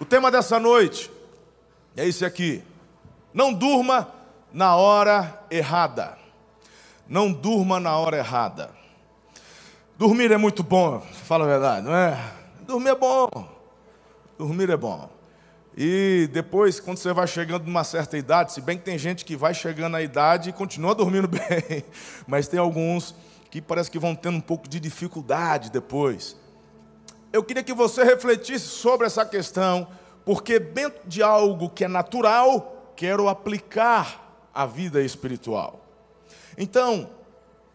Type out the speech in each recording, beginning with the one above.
O tema dessa noite é esse aqui. Não durma na hora errada. Não durma na hora errada. Dormir é muito bom, fala a verdade, não é? Dormir é bom. Dormir é bom. E depois, quando você vai chegando numa certa idade, se bem que tem gente que vai chegando na idade e continua dormindo bem, mas tem alguns que parece que vão tendo um pouco de dificuldade depois. Eu queria que você refletisse sobre essa questão, porque dentro de algo que é natural, quero aplicar a vida espiritual. Então,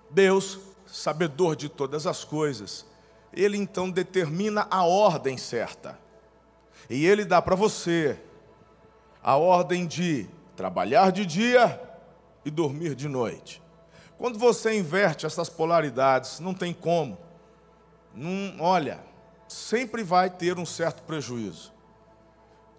Deus sabedor de todas as coisas, ele então determina a ordem certa. E ele dá para você a ordem de trabalhar de dia e dormir de noite. Quando você inverte essas polaridades, não tem como. Não, olha, sempre vai ter um certo prejuízo.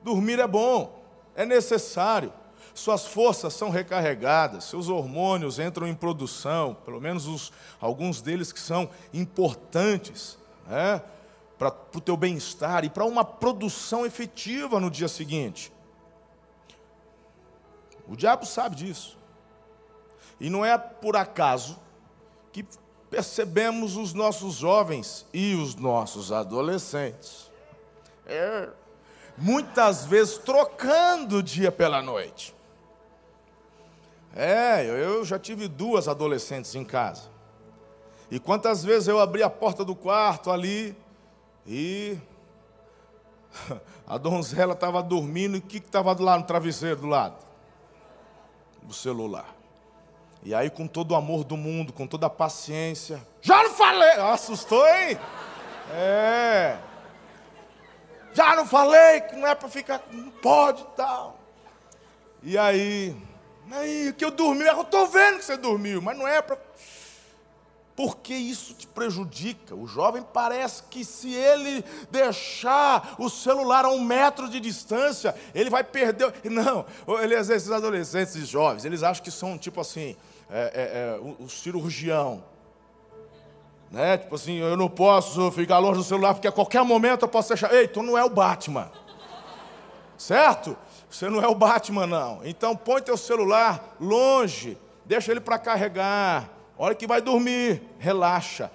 Dormir é bom, é necessário suas forças são recarregadas, seus hormônios entram em produção, pelo menos os, alguns deles que são importantes né, para o teu bem-estar e para uma produção efetiva no dia seguinte. O diabo sabe disso. E não é por acaso que percebemos os nossos jovens e os nossos adolescentes. É, muitas vezes trocando o dia pela noite. É, eu já tive duas adolescentes em casa. E quantas vezes eu abri a porta do quarto ali e a donzela estava dormindo e o que estava lá no travesseiro do lado? O celular. E aí, com todo o amor do mundo, com toda a paciência, já não falei! Assustou, hein? É. Já não falei que não é para ficar, não pode e tal. E aí, Aí, que eu dormi, eu estou vendo que você dormiu, mas não é para. Porque isso te prejudica. O jovem parece que se ele deixar o celular a um metro de distância, ele vai perder. Não, eles, esses adolescentes, esses jovens, eles acham que são tipo assim, é, é, é, o, o cirurgião. Né? Tipo assim, eu não posso ficar longe do celular, porque a qualquer momento eu posso deixar. Ei, tu não é o Batman. Certo? Você não é o Batman, não. Então põe teu celular longe, deixa ele para carregar. Hora que vai dormir, relaxa.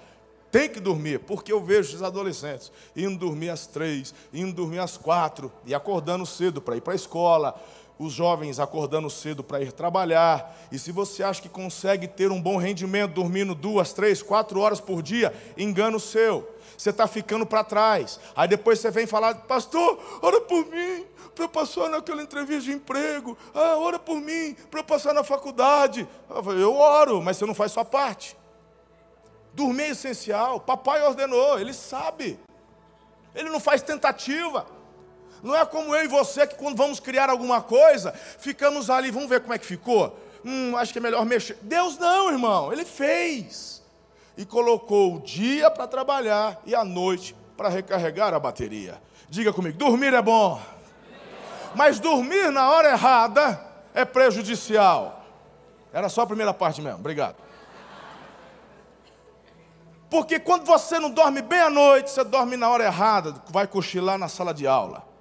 Tem que dormir, porque eu vejo os adolescentes indo dormir às três, indo dormir às quatro e acordando cedo para ir para a escola. Os jovens acordando cedo para ir trabalhar. E se você acha que consegue ter um bom rendimento dormindo duas, três, quatro horas por dia, engano seu. Você está ficando para trás. Aí depois você vem falar, pastor, ora por mim para eu passar naquela entrevista de emprego. Ah, ora por mim, para eu passar na faculdade. Eu oro, mas você não faz sua parte. Dormir é essencial. Papai ordenou, ele sabe. Ele não faz tentativa. Não é como eu e você que quando vamos criar alguma coisa, ficamos ali, vamos ver como é que ficou. Hum, acho que é melhor mexer. Deus não, irmão, ele fez. E colocou o dia para trabalhar e a noite para recarregar a bateria. Diga comigo, dormir é bom. Mas dormir na hora errada é prejudicial. Era só a primeira parte mesmo, obrigado. Porque quando você não dorme bem à noite, você dorme na hora errada, vai cochilar na sala de aula.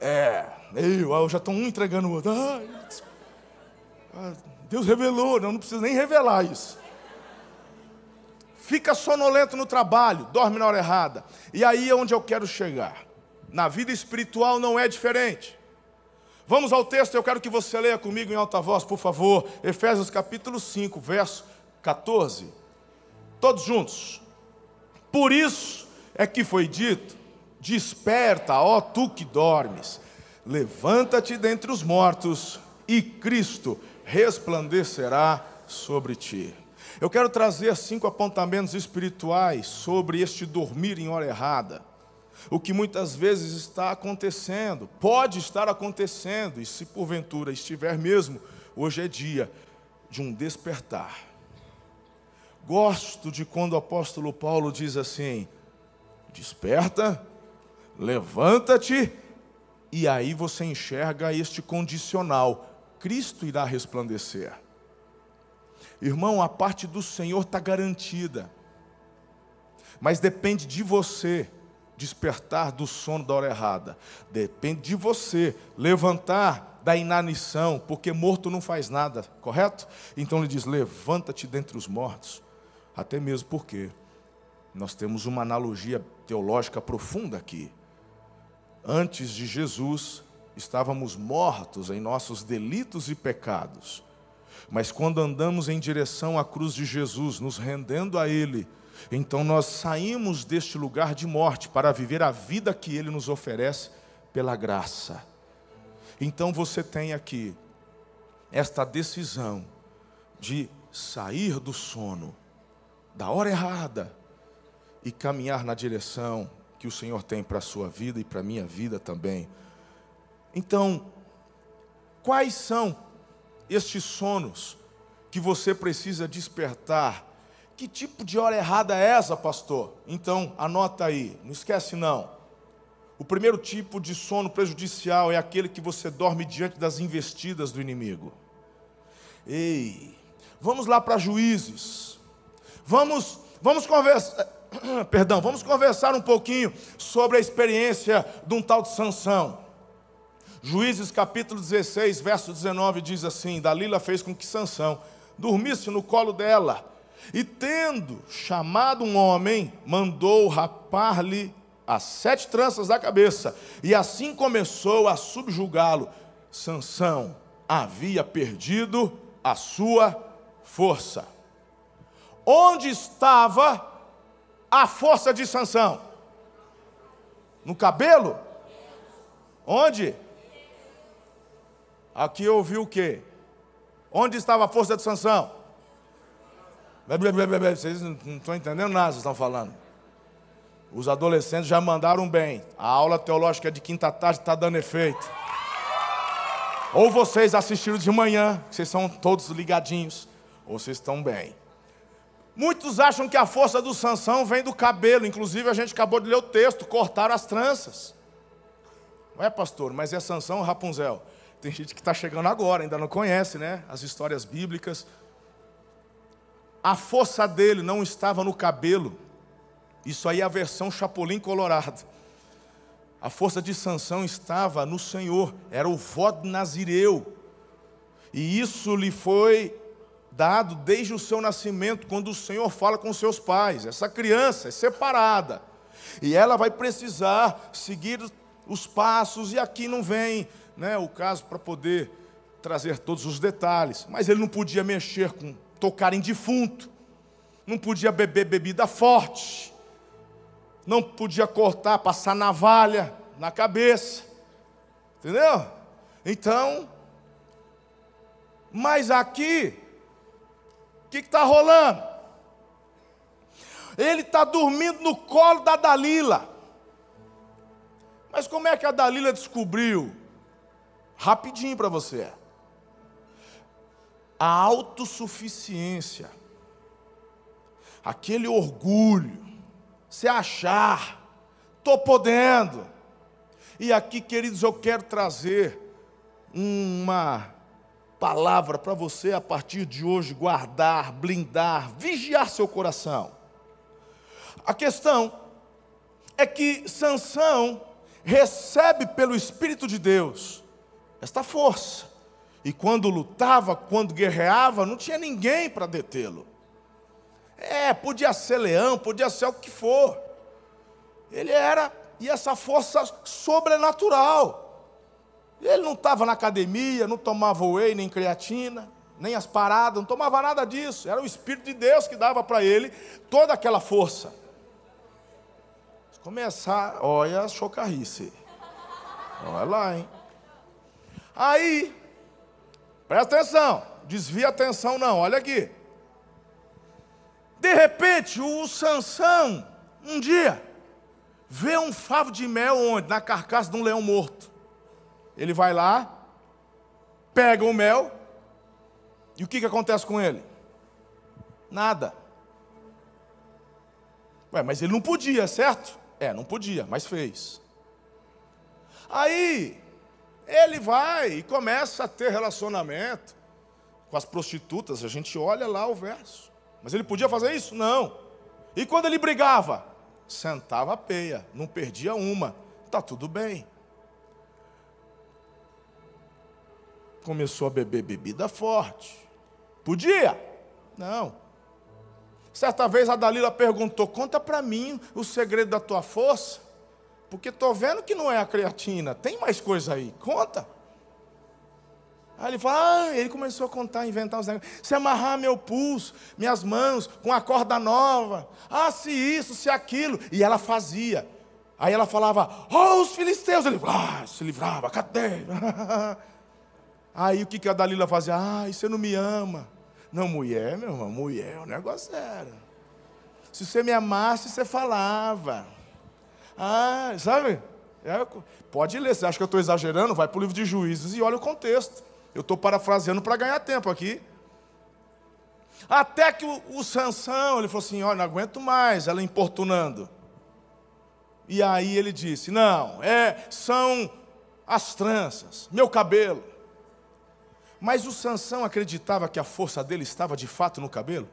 É, eu, eu já estou um entregando o outro. Ah, Deus revelou, não, não precisa nem revelar isso. Fica sonolento no trabalho, dorme na hora errada. E aí é onde eu quero chegar. Na vida espiritual não é diferente. Vamos ao texto, eu quero que você leia comigo em alta voz, por favor. Efésios capítulo 5, verso 14. Todos juntos. Por isso é que foi dito: Desperta, ó tu que dormes, levanta-te dentre os mortos, e Cristo resplandecerá sobre ti. Eu quero trazer cinco apontamentos espirituais sobre este dormir em hora errada o que muitas vezes está acontecendo, pode estar acontecendo, e se porventura estiver mesmo, hoje é dia de um despertar. Gosto de quando o apóstolo Paulo diz assim: desperta, levanta-te, e aí você enxerga este condicional: Cristo irá resplandecer. Irmão, a parte do Senhor está garantida, mas depende de você despertar do sono da hora errada. Depende de você levantar da inanição, porque morto não faz nada, correto? Então ele diz: levanta-te dentre os mortos. Até mesmo porque nós temos uma analogia teológica profunda aqui. Antes de Jesus, estávamos mortos em nossos delitos e pecados. Mas quando andamos em direção à cruz de Jesus, nos rendendo a Ele, então nós saímos deste lugar de morte para viver a vida que Ele nos oferece pela graça. Então você tem aqui esta decisão de sair do sono, da hora errada, e caminhar na direção que o Senhor tem para a sua vida e para a minha vida também. Então, quais são estes sonos que você precisa despertar que tipo de hora errada é essa, pastor? Então, anota aí, não esquece não. O primeiro tipo de sono prejudicial é aquele que você dorme diante das investidas do inimigo. Ei, vamos lá para juízes. Vamos, vamos conversar, perdão, vamos conversar um pouquinho sobre a experiência de um tal de Sansão. Juízes capítulo 16, verso 19 diz assim: Dalila fez com que Sansão dormisse no colo dela e tendo chamado um homem, mandou rapar-lhe as sete tranças da cabeça, e assim começou a subjugá-lo. Sansão havia perdido a sua força. Onde estava a força de Sansão? No cabelo? Onde? Aqui eu ouvi o quê? Onde estava a força de Sansão? Vocês não estão entendendo nada, vocês estão falando. Os adolescentes já mandaram bem. A aula teológica de quinta tarde está dando efeito. Ou vocês assistiram de manhã, vocês são todos ligadinhos, ou vocês estão bem. Muitos acham que a força do Sansão vem do cabelo, inclusive a gente acabou de ler o texto, cortaram as tranças. Não é, pastor, mas é Sansão Rapunzel? Tem gente que está chegando agora, ainda não conhece, né? As histórias bíblicas. A força dele não estava no cabelo. Isso aí é a versão Chapolin Colorado. A força de Sansão estava no Senhor, era o voto nazireu. E isso lhe foi dado desde o seu nascimento, quando o Senhor fala com seus pais. Essa criança é separada. E ela vai precisar seguir os passos, e aqui não vem né, o caso para poder trazer todos os detalhes. Mas ele não podia mexer com tocar em defunto, não podia beber bebida forte, não podia cortar, passar navalha na cabeça, entendeu? Então, mas aqui, o que está rolando? Ele está dormindo no colo da Dalila. Mas como é que a Dalila descobriu? Rapidinho para você a autossuficiência, aquele orgulho, se achar, estou podendo. E aqui, queridos, eu quero trazer uma palavra para você a partir de hoje guardar, blindar, vigiar seu coração. A questão é que Sansão recebe pelo Espírito de Deus esta força. E quando lutava, quando guerreava, não tinha ninguém para detê-lo. É, podia ser leão, podia ser o que for. Ele era, e essa força sobrenatural. Ele não estava na academia, não tomava whey, nem creatina, nem as paradas, não tomava nada disso. Era o Espírito de Deus que dava para ele toda aquela força. Começar, olha a chocarrice. Olha lá, hein? Aí, Presta atenção, desvia a atenção não, olha aqui. De repente, o Sansão, um dia, vê um favo de mel onde? Na carcaça de um leão morto. Ele vai lá, pega o mel, e o que, que acontece com ele? Nada. Ué, mas ele não podia, certo? É, não podia, mas fez. Aí, ele vai e começa a ter relacionamento com as prostitutas. A gente olha lá o verso. Mas ele podia fazer isso? Não. E quando ele brigava? sentava a peia, não perdia uma, tá tudo bem. Começou a beber bebida forte. Podia? Não. Certa vez a Dalila perguntou: Conta para mim o segredo da tua força, porque estou vendo que não é a creatina, tem mais coisa aí, conta. Aí ele fala, ah, ele começou a contar, inventar os negócios. Se amarrar meu pulso, minhas mãos, com a corda nova. Ah, se isso, se aquilo. E ela fazia. Aí ela falava, oh, os filisteus. Ele ah, se livrava, cadê? Aí o que, que a Dalila fazia? Ah, você não me ama. Não, mulher, meu irmão, mulher, o negócio era. Se você me amasse, você falava. Ah, sabe? É, pode ler, você acha que eu estou exagerando? Vai para o livro de juízes e olha o contexto. Eu estou parafraseando para ganhar tempo aqui. Até que o, o Sansão, ele falou assim, olha, não aguento mais, ela importunando. E aí ele disse, não, é, são as tranças, meu cabelo. Mas o Sansão acreditava que a força dele estava de fato no cabelo?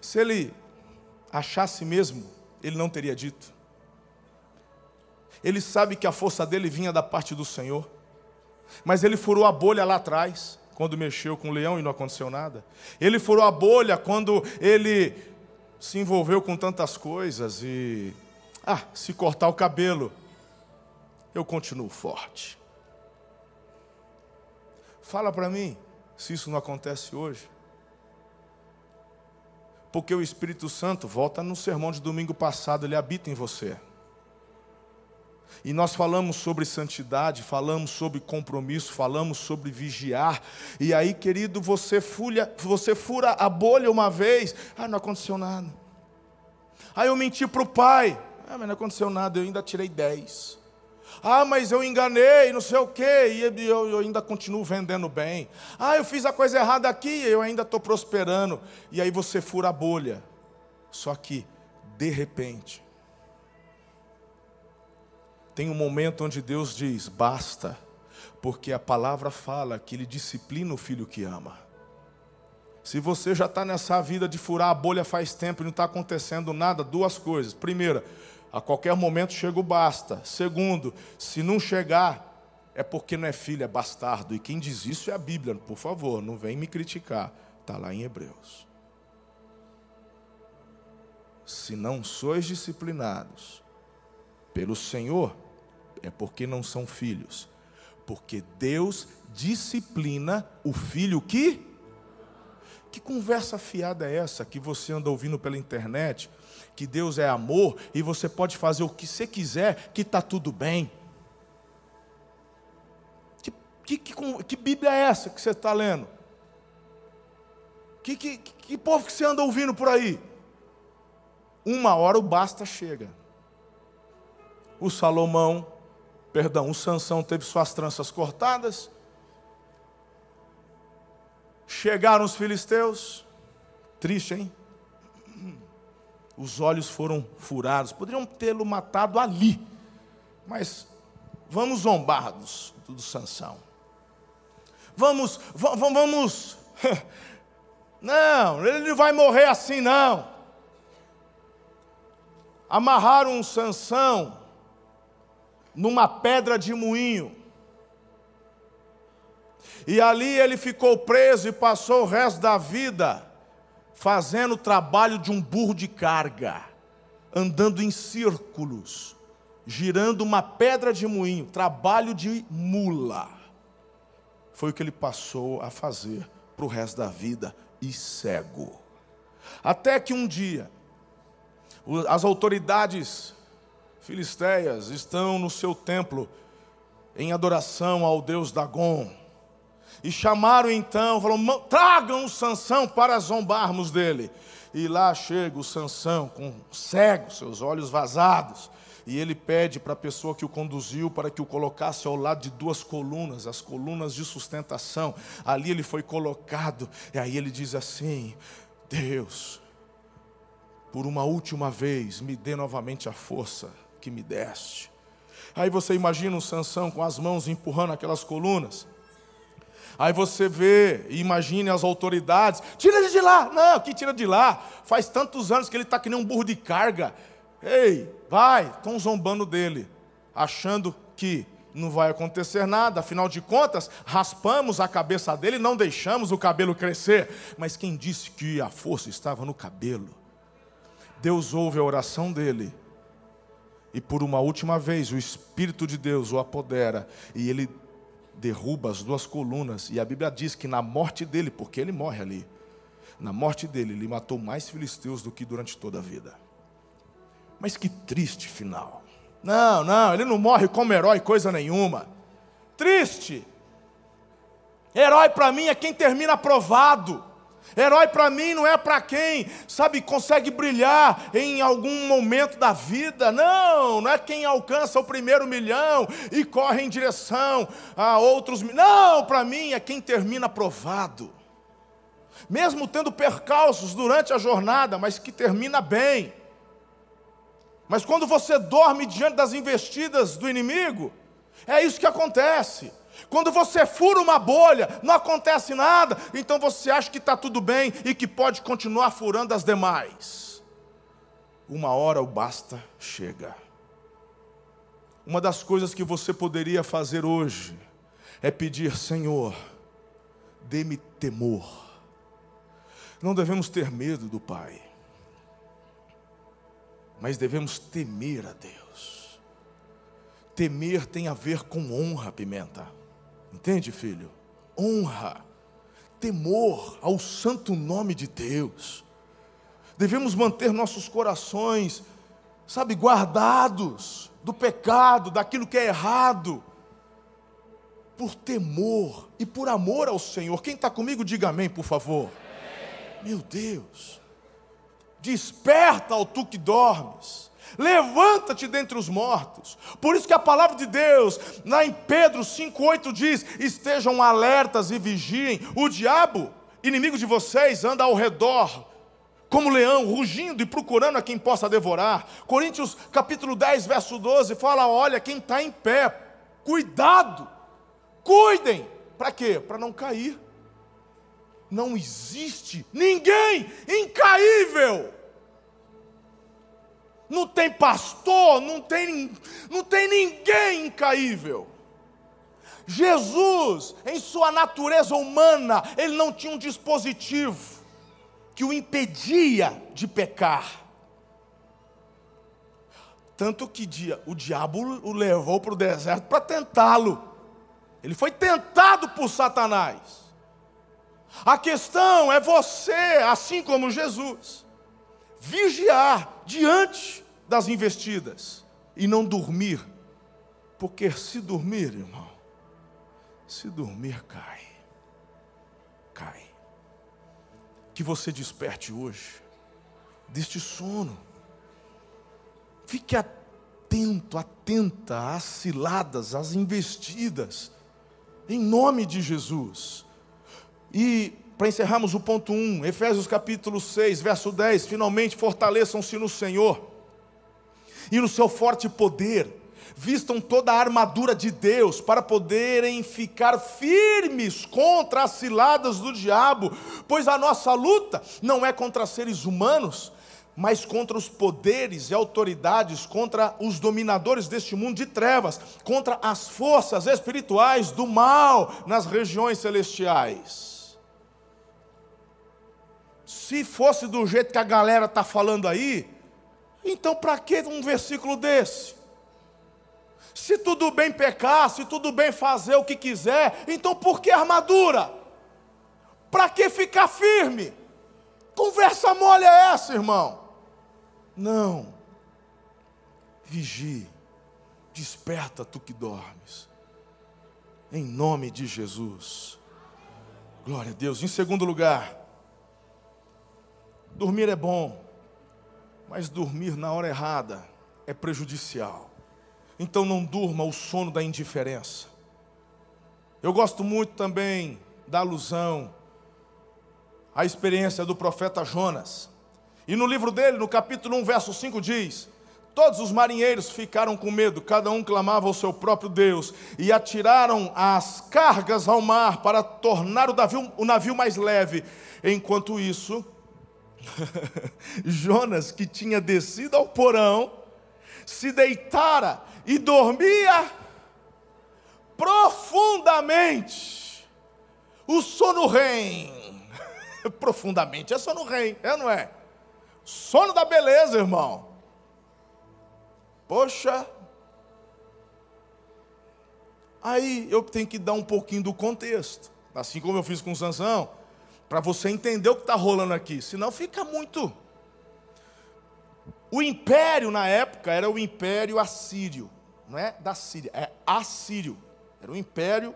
Se ele achasse mesmo, ele não teria dito. Ele sabe que a força dele vinha da parte do Senhor. Mas ele furou a bolha lá atrás, quando mexeu com o leão e não aconteceu nada. Ele furou a bolha quando ele se envolveu com tantas coisas e. Ah, se cortar o cabelo, eu continuo forte. Fala para mim se isso não acontece hoje. Porque o Espírito Santo, volta no sermão de domingo passado, ele habita em você. E nós falamos sobre santidade, falamos sobre compromisso, falamos sobre vigiar. E aí, querido, você, fulha, você fura a bolha uma vez, ah, não aconteceu nada. Aí eu menti para o pai, ah, mas não aconteceu nada, eu ainda tirei 10. Ah, mas eu enganei, não sei o quê, e eu, eu ainda continuo vendendo bem. Ah, eu fiz a coisa errada aqui, eu ainda estou prosperando. E aí você fura a bolha. Só que, de repente, tem um momento onde Deus diz: basta, porque a palavra fala que Ele disciplina o filho que ama. Se você já está nessa vida de furar a bolha faz tempo e não está acontecendo nada, duas coisas. Primeira, a qualquer momento chega o basta. Segundo, se não chegar, é porque não é filho, é bastardo. E quem diz isso é a Bíblia, por favor, não vem me criticar. Está lá em Hebreus. Se não sois disciplinados pelo Senhor, é porque não são filhos. Porque Deus disciplina o filho que. Que conversa fiada é essa que você anda ouvindo pela internet? Que Deus é amor e você pode fazer o que você quiser, que está tudo bem. Que, que, que, que, Bíblia é essa que você está lendo? Que, que, que povo que você anda ouvindo por aí? Uma hora o basta chega. O Salomão Perdão, o Sansão teve suas tranças cortadas. Chegaram os filisteus. Triste, hein? Os olhos foram furados. Poderiam tê-lo matado ali. Mas vamos zombar do, do Sansão. Vamos, vamos, vamos. Não, ele não vai morrer assim, não. Amarraram um Sansão numa pedra de moinho. E ali ele ficou preso e passou o resto da vida fazendo o trabalho de um burro de carga, andando em círculos, girando uma pedra de moinho, trabalho de mula. Foi o que ele passou a fazer para o resto da vida e cego. Até que um dia, as autoridades filisteias estão no seu templo em adoração ao deus Dagon. E chamaram então, falaram: tragam o Sansão para zombarmos dele. E lá chega o Sansão com cego, seus olhos vazados. E ele pede para a pessoa que o conduziu para que o colocasse ao lado de duas colunas, as colunas de sustentação. Ali ele foi colocado. E aí ele diz assim: Deus, por uma última vez, me dê novamente a força que me deste. Aí você imagina o Sansão com as mãos empurrando aquelas colunas. Aí você vê e imagine as autoridades, tira ele de lá. Não, que tira de lá? Faz tantos anos que ele está que nem um burro de carga. Ei, vai, estão zombando dele, achando que não vai acontecer nada, afinal de contas, raspamos a cabeça dele não deixamos o cabelo crescer. Mas quem disse que a força estava no cabelo? Deus ouve a oração dele, e por uma última vez o Espírito de Deus o apodera, e ele derruba as duas colunas, e a Bíblia diz que na morte dele, porque ele morre ali, na morte dele, ele matou mais filisteus do que durante toda a vida. Mas que triste final. Não, não, ele não morre como herói, coisa nenhuma. Triste. Herói para mim é quem termina aprovado. Herói para mim não é para quem, sabe, consegue brilhar em algum momento da vida. Não, não é quem alcança o primeiro milhão e corre em direção a outros. Não, para mim é quem termina aprovado. Mesmo tendo percalços durante a jornada, mas que termina bem. Mas quando você dorme diante das investidas do inimigo, é isso que acontece. Quando você fura uma bolha, não acontece nada, então você acha que está tudo bem e que pode continuar furando as demais. Uma hora o basta chega. Uma das coisas que você poderia fazer hoje é pedir, Senhor, dê-me temor. Não devemos ter medo do Pai mas devemos temer a Deus. Temer tem a ver com honra, pimenta. Entende, filho? Honra, temor ao santo nome de Deus. Devemos manter nossos corações, sabe, guardados do pecado, daquilo que é errado, por temor e por amor ao Senhor. Quem está comigo, diga amém, por favor. Meu Deus. Desperta, ó tu que dormes. Levanta-te dentre os mortos. Por isso que a palavra de Deus, lá em Pedro 5,8 diz: estejam alertas e vigiem. O diabo, inimigo de vocês, anda ao redor, como leão, rugindo e procurando a quem possa devorar. Coríntios capítulo 10, verso 12, fala: olha, quem está em pé, cuidado, cuidem. Para quê? Para não cair. Não existe ninguém incaível. Não tem pastor, não tem, não tem ninguém incaível. Jesus, em sua natureza humana, ele não tinha um dispositivo que o impedia de pecar. Tanto que o diabo o levou para o deserto para tentá-lo. Ele foi tentado por Satanás. A questão é você, assim como Jesus, vigiar diante das investidas e não dormir, porque se dormir, irmão, se dormir cai, cai. Que você desperte hoje deste sono, fique atento, atenta às ciladas, às investidas, em nome de Jesus. E para encerrarmos o ponto 1, Efésios capítulo 6, verso 10, finalmente fortaleçam-se no Senhor e no seu forte poder, vistam toda a armadura de Deus para poderem ficar firmes contra as ciladas do diabo, pois a nossa luta não é contra seres humanos, mas contra os poderes e autoridades, contra os dominadores deste mundo de trevas, contra as forças espirituais do mal nas regiões celestiais. Se fosse do jeito que a galera está falando aí, então para que um versículo desse? Se tudo bem pecar, se tudo bem fazer o que quiser, então por que armadura? Para que ficar firme? Conversa mole é essa, irmão? Não. Vigie. Desperta tu que dormes. Em nome de Jesus. Glória a Deus. Em segundo lugar, dormir é bom, mas dormir na hora errada é prejudicial. Então não durma o sono da indiferença. Eu gosto muito também da alusão à experiência do profeta Jonas. E no livro dele, no capítulo 1, verso 5, diz: Todos os marinheiros ficaram com medo, cada um clamava ao seu próprio Deus, e atiraram as cargas ao mar para tornar o navio, o navio mais leve. Enquanto isso, Jonas, que tinha descido ao porão, se deitara e dormia profundamente. O sono rei. profundamente, é sono rei, é não é? Sono da beleza, irmão. Poxa. Aí eu tenho que dar um pouquinho do contexto, assim como eu fiz com Sansão, para você entender o que está rolando aqui, senão fica muito. O império na época era o império assírio, não é da Síria, é assírio. Era o império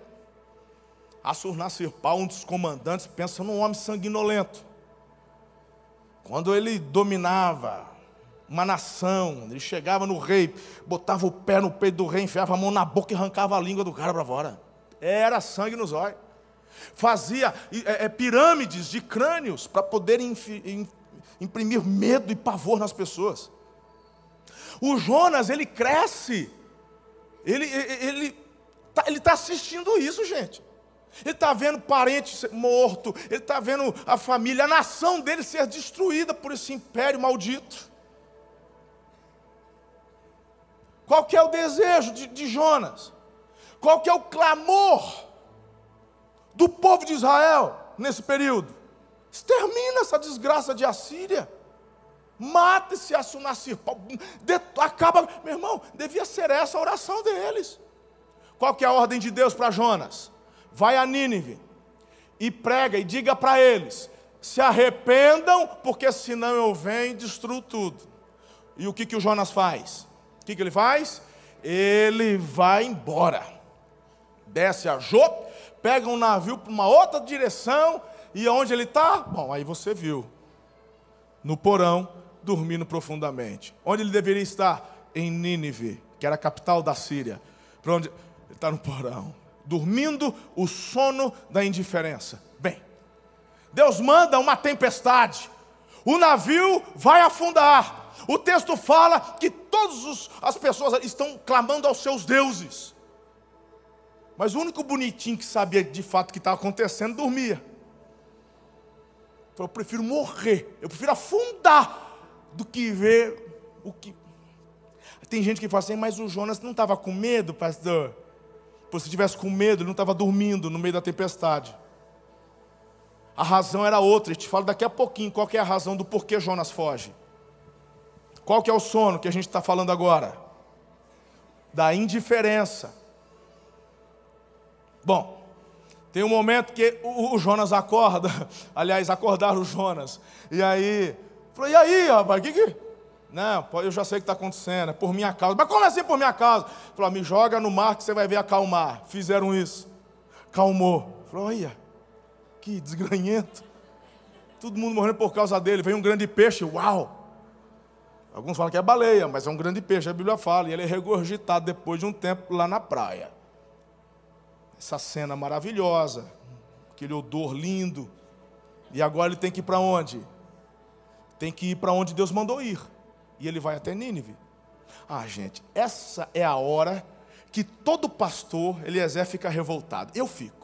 Assurnasirpal, um dos comandantes, pensa num homem sanguinolento. Quando ele dominava uma nação, ele chegava no rei, botava o pé no peito do rei, enfiava a mão na boca e arrancava a língua do cara para fora. Era sangue nos olhos. Fazia é, é, pirâmides de crânios para poder imprimir medo e pavor nas pessoas. O Jonas, ele cresce, ele está ele, tá, ele tá assistindo isso, gente. Ele está vendo parente morto, ele está vendo a família, a nação dele ser destruída por esse império maldito. Qual que é o desejo de, de Jonas? Qual que é o clamor do povo de Israel nesse período? Extermina essa desgraça de Assíria. Mata esse Assunacir. Acaba, meu irmão, devia ser essa a oração deles. Qual que é a ordem de Deus para Jonas? Vai a Nínive e prega e diga para eles: se arrependam, porque senão eu venho e destruo tudo. E o que, que o Jonas faz? O que, que ele faz? Ele vai embora. Desce a Jope, pega um navio para uma outra direção, e onde ele está? Bom, aí você viu. No porão, dormindo profundamente. Onde ele deveria estar? Em Nínive, que era a capital da Síria. Para onde? Ele está no porão dormindo o sono da indiferença. Bem, Deus manda uma tempestade, o navio vai afundar. O texto fala que todas as pessoas estão clamando aos seus deuses. Mas o único bonitinho que sabia de fato o que estava acontecendo dormia. Falou, eu prefiro morrer, eu prefiro afundar do que ver o que. Tem gente que fala assim, mas o Jonas não estava com medo, pastor? se tivesse com medo, ele não estava dormindo no meio da tempestade. A razão era outra, eu te falo daqui a pouquinho qual é a razão do porquê Jonas foge. Qual que é o sono que a gente está falando agora? Da indiferença. Bom, tem um momento que o, Jonas acorda, aliás, acordaram o Jonas, e aí, falou, e aí, rapaz, o que que... Não, eu já sei o que está acontecendo, é por minha causa. Mas como assim por minha causa? Falou, me joga no mar que você vai ver acalmar. Fizeram isso. Calmou. Falou, olha, que desgranhento. Todo mundo morrendo por causa dele. Veio um grande peixe, uau. Alguns falam que é baleia, mas é um grande peixe, a Bíblia fala. E ele é regurgitado depois de um tempo lá na praia. Essa cena maravilhosa, aquele odor lindo. E agora ele tem que ir para onde? Tem que ir para onde Deus mandou ir e ele vai até Nínive. Ah, gente, essa é a hora que todo pastor, Eliezer, fica revoltado. Eu fico.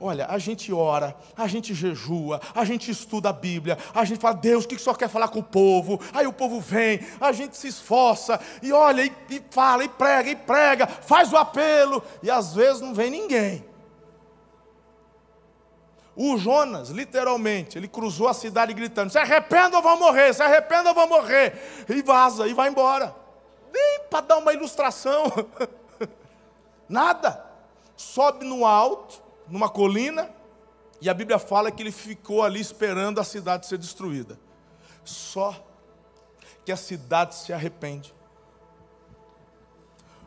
Olha, a gente ora, a gente jejua, a gente estuda a Bíblia, a gente fala, Deus, o que Senhor quer falar com o povo? Aí o povo vem, a gente se esforça, e olha, e, e fala, e prega, e prega, faz o apelo, e às vezes não vem ninguém. O Jonas, literalmente, ele cruzou a cidade gritando: se arrependa ou vão morrer, se arrependa ou vão morrer. E vaza, e vai embora. Nem para dar uma ilustração. Nada. Sobe no alto, numa colina, e a Bíblia fala que ele ficou ali esperando a cidade ser destruída. Só que a cidade se arrepende.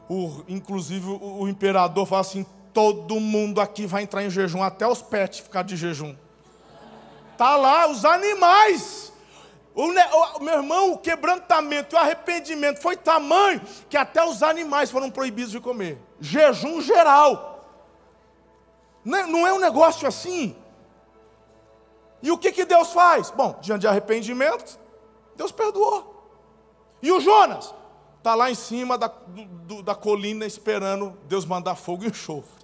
O, inclusive o, o imperador fala assim: Todo mundo aqui vai entrar em jejum, até os pets ficar de jejum. Tá lá os animais. O, o, meu irmão, o quebrantamento o arrependimento foi tamanho que até os animais foram proibidos de comer. Jejum geral. Não é, não é um negócio assim. E o que, que Deus faz? Bom, diante de arrependimento, Deus perdoou. E o Jonas? está lá em cima da, do, da colina esperando Deus mandar fogo e enxofre.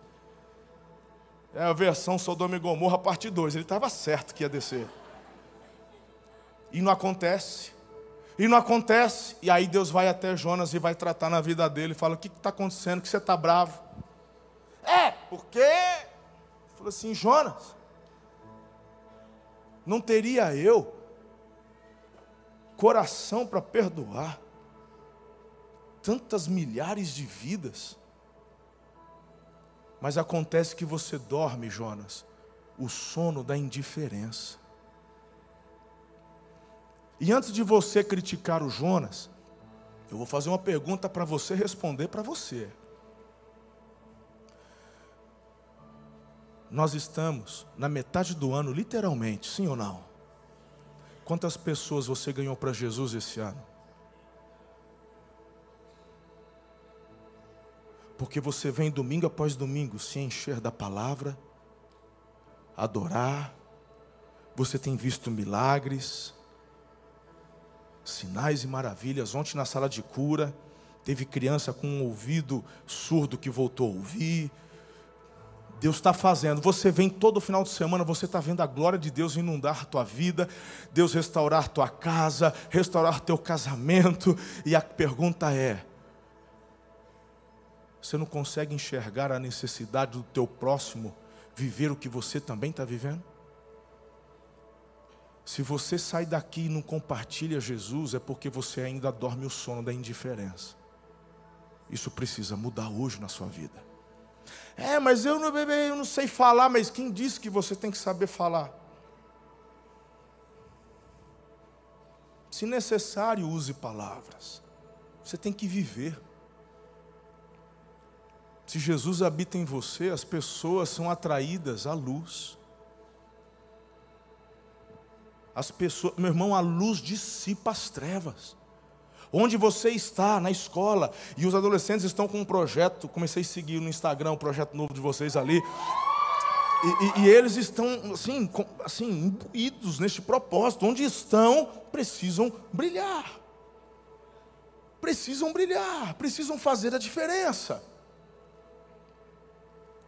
É a versão Sodoma e Gomorra, parte 2. Ele estava certo que ia descer. E não acontece. E não acontece. E aí Deus vai até Jonas e vai tratar na vida dele. Fala: O que está acontecendo? Que você está bravo? É, porque. Falou assim: Jonas, não teria eu coração para perdoar tantas milhares de vidas? Mas acontece que você dorme, Jonas, o sono da indiferença. E antes de você criticar o Jonas, eu vou fazer uma pergunta para você responder para você. Nós estamos na metade do ano, literalmente, sim ou não? Quantas pessoas você ganhou para Jesus esse ano? Porque você vem domingo após domingo se encher da palavra, adorar, você tem visto milagres, sinais e maravilhas. Ontem na sala de cura, teve criança com um ouvido surdo que voltou a ouvir. Deus está fazendo. Você vem todo final de semana, você está vendo a glória de Deus inundar a tua vida, Deus restaurar tua casa, restaurar teu casamento. E a pergunta é: você não consegue enxergar a necessidade do teu próximo viver o que você também está vivendo? Se você sai daqui e não compartilha Jesus, é porque você ainda dorme o sono da indiferença. Isso precisa mudar hoje na sua vida. É, mas eu não, eu não sei falar, mas quem disse que você tem que saber falar? Se necessário, use palavras. Você tem que viver. Se Jesus habita em você, as pessoas são atraídas à luz. As pessoas, meu irmão, a luz dissipa as trevas. Onde você está, na escola, e os adolescentes estão com um projeto, comecei a seguir no Instagram o projeto novo de vocês ali. E, e, e, eles estão assim, com, assim, imbuídos neste propósito. Onde estão, precisam brilhar. Precisam brilhar, precisam fazer a diferença.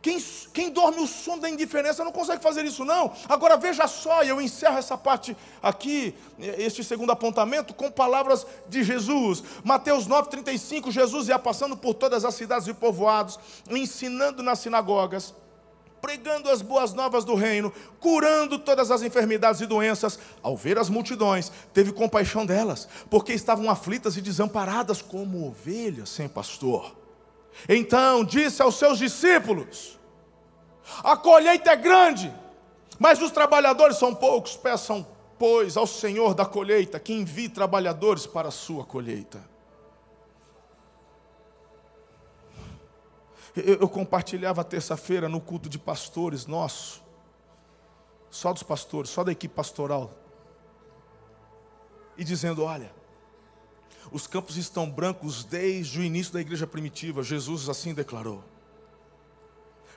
Quem, quem dorme o sono da indiferença não consegue fazer isso, não. Agora veja só, e eu encerro essa parte aqui, este segundo apontamento, com palavras de Jesus. Mateus 9,35, Jesus ia passando por todas as cidades e povoados, ensinando nas sinagogas, pregando as boas novas do reino, curando todas as enfermidades e doenças. Ao ver as multidões, teve compaixão delas, porque estavam aflitas e desamparadas como ovelhas sem pastor. Então disse aos seus discípulos: a colheita é grande, mas os trabalhadores são poucos. Peçam, pois, ao Senhor da colheita que envie trabalhadores para a sua colheita. Eu, compartilhava terça-feira no culto de pastores nosso, só dos pastores, só da equipe pastoral, e dizendo: olha, os campos estão brancos desde o início da igreja primitiva, Jesus assim declarou.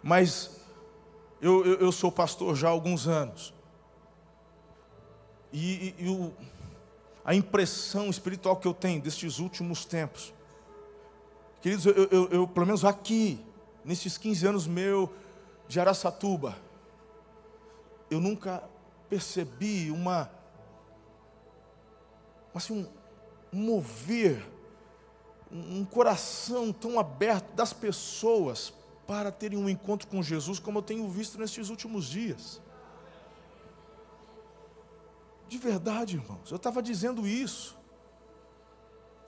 Mas eu, eu, eu sou pastor já há alguns anos. E, e, e o, a impressão espiritual que eu tenho destes últimos tempos, queridos, eu, eu, eu, pelo menos aqui, nesses 15 anos meu de Araçatuba, eu nunca percebi uma, assim, um, mover, um coração tão aberto das pessoas para terem um encontro com Jesus, como eu tenho visto nesses últimos dias. De verdade, irmãos, eu estava dizendo isso.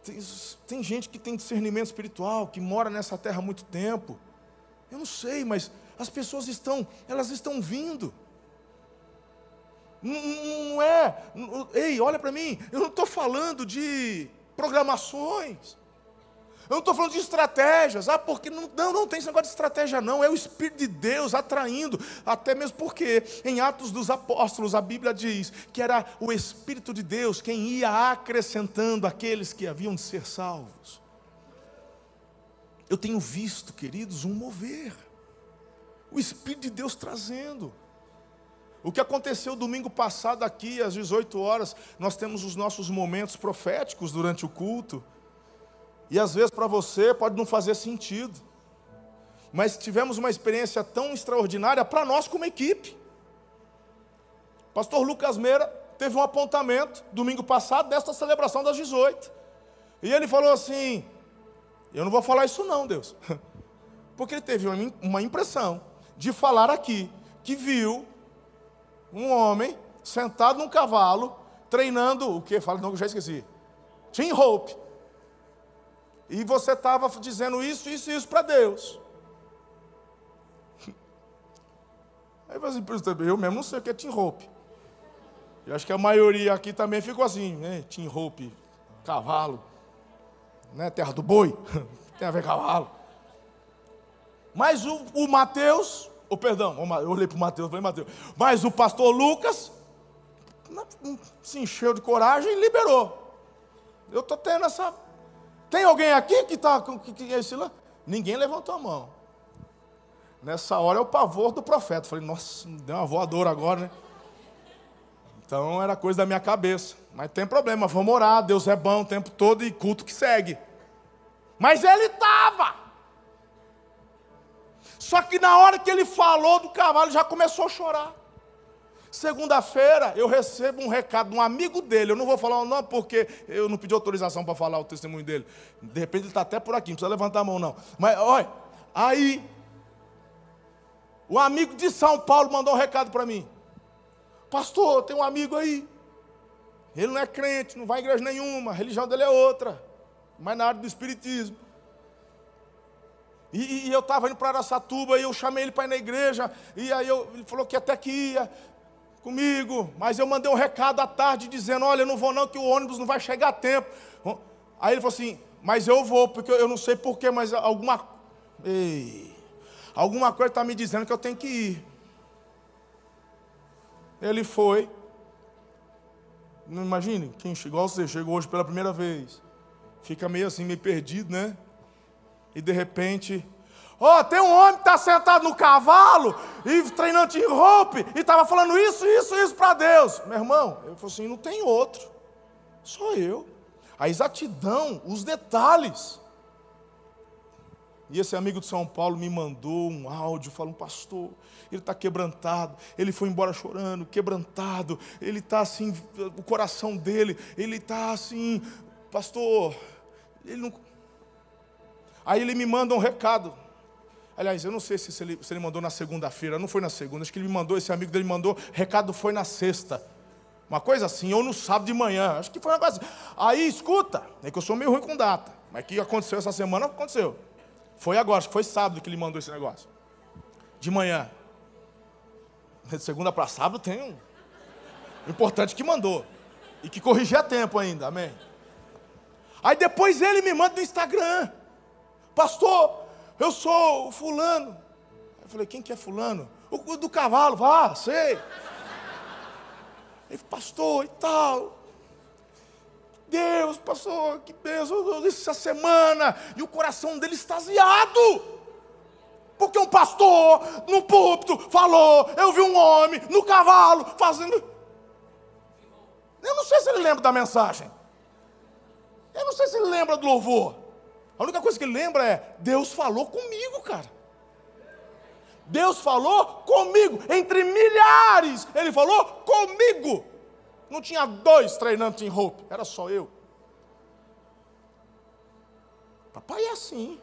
Tem, tem, gente que tem discernimento espiritual, que mora nessa terra há muito tempo. Eu não sei, mas as pessoas estão, elas estão vindo. Não, não é, não, ei, olha para mim, eu não estou falando de programações. Eu não estou falando de estratégias, ah, porque não, não, não tem esse negócio de estratégia, não. É o Espírito de Deus atraindo, até mesmo porque em Atos dos Apóstolos a Bíblia diz que era o Espírito de Deus quem ia acrescentando aqueles que haviam de ser salvos. Eu tenho visto, queridos, um mover, o Espírito de Deus trazendo. O que aconteceu domingo passado aqui, às 18 horas, nós temos os nossos momentos proféticos durante o culto. E às vezes para você pode não fazer sentido. Mas tivemos uma experiência tão extraordinária para nós como equipe. Pastor Lucas Meira teve um apontamento domingo passado desta celebração das 18. E ele falou assim: Eu não vou falar isso, não, Deus. Porque ele teve uma impressão de falar aqui que viu um homem sentado num cavalo treinando o que? Fala, não, já esqueci. Tim Hope. E você estava dizendo isso, isso e isso para Deus. Aí você eu mesmo não sei o que é Tim Hope. Eu acho que a maioria aqui também ficou assim, né? Tim Hope, cavalo, né? Terra do boi, tem a ver cavalo. Mas o, o Mateus, oh, perdão, eu olhei para o Mateus, falei Mateus, mas o pastor Lucas se encheu de coragem e liberou. Eu estou tendo essa. Tem alguém aqui que está com que, que é esse lá? Ninguém levantou a mão. Nessa hora é o pavor do profeta. Falei, nossa, deu uma voadora agora, né? Então era coisa da minha cabeça. Mas tem problema, vamos orar, Deus é bom o tempo todo e culto que segue. Mas ele estava. Só que na hora que ele falou do cavalo, já começou a chorar. Segunda-feira eu recebo um recado de um amigo dele. Eu não vou falar o nome porque eu não pedi autorização para falar o testemunho dele. De repente ele está até por aqui, não precisa levantar a mão, não. Mas olha, aí o amigo de São Paulo mandou um recado para mim. Pastor, tem um amigo aí. Ele não é crente, não vai em igreja nenhuma, a religião dele é outra. Mas na área do espiritismo. E, e eu estava indo para Araçatuba e eu chamei ele para ir na igreja. E aí eu, ele falou que até que ia comigo. Mas eu mandei um recado à tarde dizendo: Olha, eu não vou não, que o ônibus não vai chegar a tempo. Aí ele falou assim: Mas eu vou, porque eu não sei porquê, mas alguma. Ei, alguma coisa está me dizendo que eu tenho que ir. Ele foi. Não imagine, quem igual você chegou hoje pela primeira vez. Fica meio assim, meio perdido, né? E de repente, ó, oh, tem um homem que está sentado no cavalo e treinando de roupa e estava falando isso, isso, isso para Deus. Meu irmão, eu falei assim, não tem outro. Sou eu. A exatidão, os detalhes. E esse amigo de São Paulo me mandou um áudio, falando, pastor, ele está quebrantado, ele foi embora chorando, quebrantado, ele está assim, o coração dele, ele está assim, pastor, ele não. Aí ele me manda um recado. Aliás, eu não sei se ele, se ele mandou na segunda-feira, não foi na segunda, acho que ele me mandou, esse amigo dele mandou, recado foi na sexta. Uma coisa assim, ou no sábado de manhã, acho que foi uma coisa assim. Aí, escuta, é que eu sou meio ruim com data, mas o que aconteceu essa semana, aconteceu. Foi agora, acho que foi sábado que ele mandou esse negócio. De manhã. De segunda para sábado tem um. Importante que mandou. E que corrigiu a tempo ainda, amém. Aí depois ele me manda no Instagram. Pastor, eu sou o fulano. Eu falei, quem que é fulano? O do cavalo, vá, sei. Ele, pastor e tal. Deus, pastor, que bênção, essa semana, e o coração dele extasiado. Porque um pastor no púlpito falou: Eu vi um homem no cavalo fazendo. Eu não sei se ele lembra da mensagem. Eu não sei se ele lembra do louvor. A única coisa que ele lembra é: Deus falou comigo, cara. Deus falou comigo, entre milhares, ele falou comigo. Não tinha dois treinando em roupa, era só eu. Papai é assim.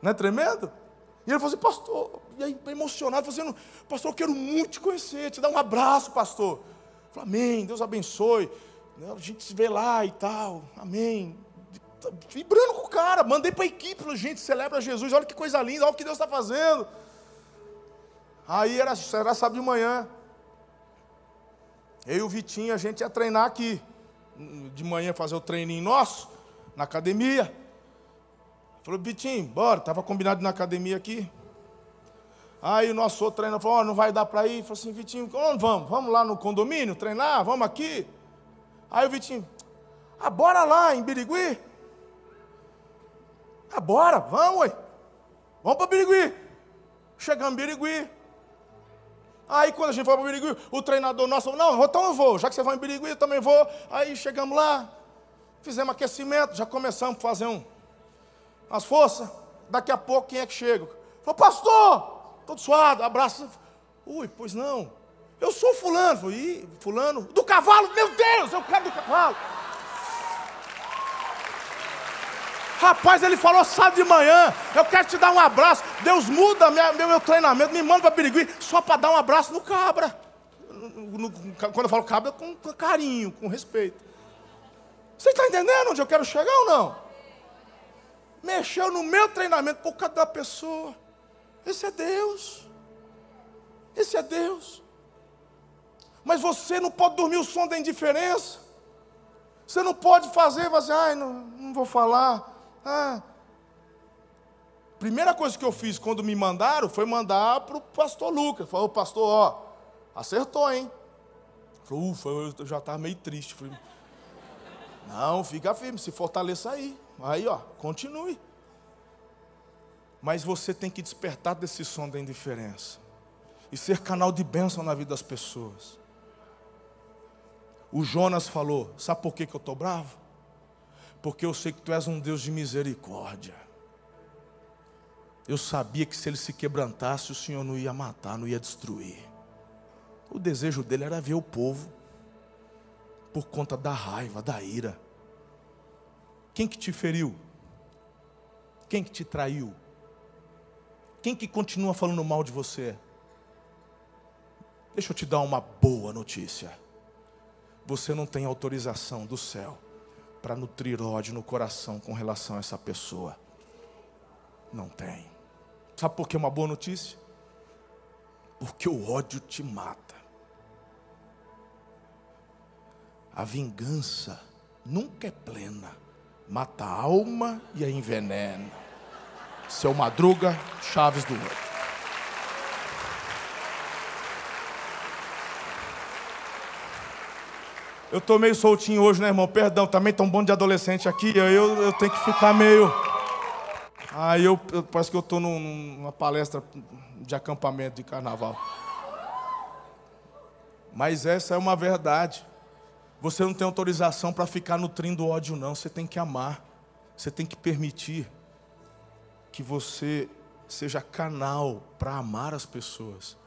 Não é tremendo? E ele falou assim, pastor, e aí emocionado, fazendo, pastor, eu quero muito te conhecer, te dar um abraço, pastor. Falei, amém, Deus abençoe. A gente se vê lá e tal, amém. Vibrando com o cara, mandei para a equipe, falei, gente, celebra Jesus, olha que coisa linda, olha o que Deus está fazendo. Aí era, era sábado de manhã. Eu e o Vitinho, a gente ia treinar aqui. De manhã fazer o treininho nosso, na academia. Falou, Vitinho, bora. Estava combinado na academia aqui. Aí o nosso outro treinador falou, oh, não vai dar para ir. Falou assim, Vitinho, onde vamos? Vamos lá no condomínio treinar? Vamos aqui? Aí o Vitinho, ah, bora lá em Birigui? Ah, bora, vamos, ué. Vamos para Birigui. Chegamos em Birigui. Aí quando a gente foi para Birigui, o treinador nosso falou, não, então eu vou, já que você vai em Birigui, eu também vou. Aí chegamos lá, Fizemos aquecimento, já começamos a fazer um, umas forças. Daqui a pouco, quem é que chega? Falou, pastor, todo suado, abraço. Ui, pois não. Eu sou fulano. Falei, fulano, do cavalo, meu Deus, eu quero do cavalo. Rapaz, ele falou sábado de manhã, eu quero te dar um abraço. Deus muda minha, meu, meu treinamento, me manda para Birigui só para dar um abraço no cabra. No, no, quando eu falo cabra, com, com carinho, com respeito. Você está entendendo onde eu quero chegar ou não? Mexeu no meu treinamento por causa da pessoa. Esse é Deus. Esse é Deus. Mas você não pode dormir o som da indiferença. Você não pode fazer, você, ai, não, não vou falar. Ah. Primeira coisa que eu fiz quando me mandaram foi mandar para o pastor Lucas. Falou, pastor, ó, acertou, hein? Falou, ufa, eu já estava meio triste. Falei, não, fica firme, se fortaleça aí. Aí, ó, continue. Mas você tem que despertar desse som da indiferença e ser canal de bênção na vida das pessoas. O Jonas falou: Sabe por que, que eu estou bravo? Porque eu sei que tu és um Deus de misericórdia. Eu sabia que se ele se quebrantasse, o Senhor não ia matar, não ia destruir. O desejo dele era ver o povo, por conta da raiva, da ira. Quem que te feriu? Quem que te traiu? Quem que continua falando mal de você? Deixa eu te dar uma boa notícia. Você não tem autorização do céu para nutrir ódio no coração com relação a essa pessoa. Não tem. Sabe por que é uma boa notícia? Porque o ódio te mata. A vingança nunca é plena. Mata a alma e a envenena. Seu Madruga, Chaves do Outro. Eu estou meio soltinho hoje, né, irmão? Perdão, também um bando de adolescente aqui. Eu, eu tenho que ficar meio. Aí eu, eu parece que eu estou numa palestra de acampamento de carnaval. Mas essa é uma verdade. Você não tem autorização para ficar nutrindo ódio, não. Você tem que amar. Você tem que permitir que você seja canal para amar as pessoas.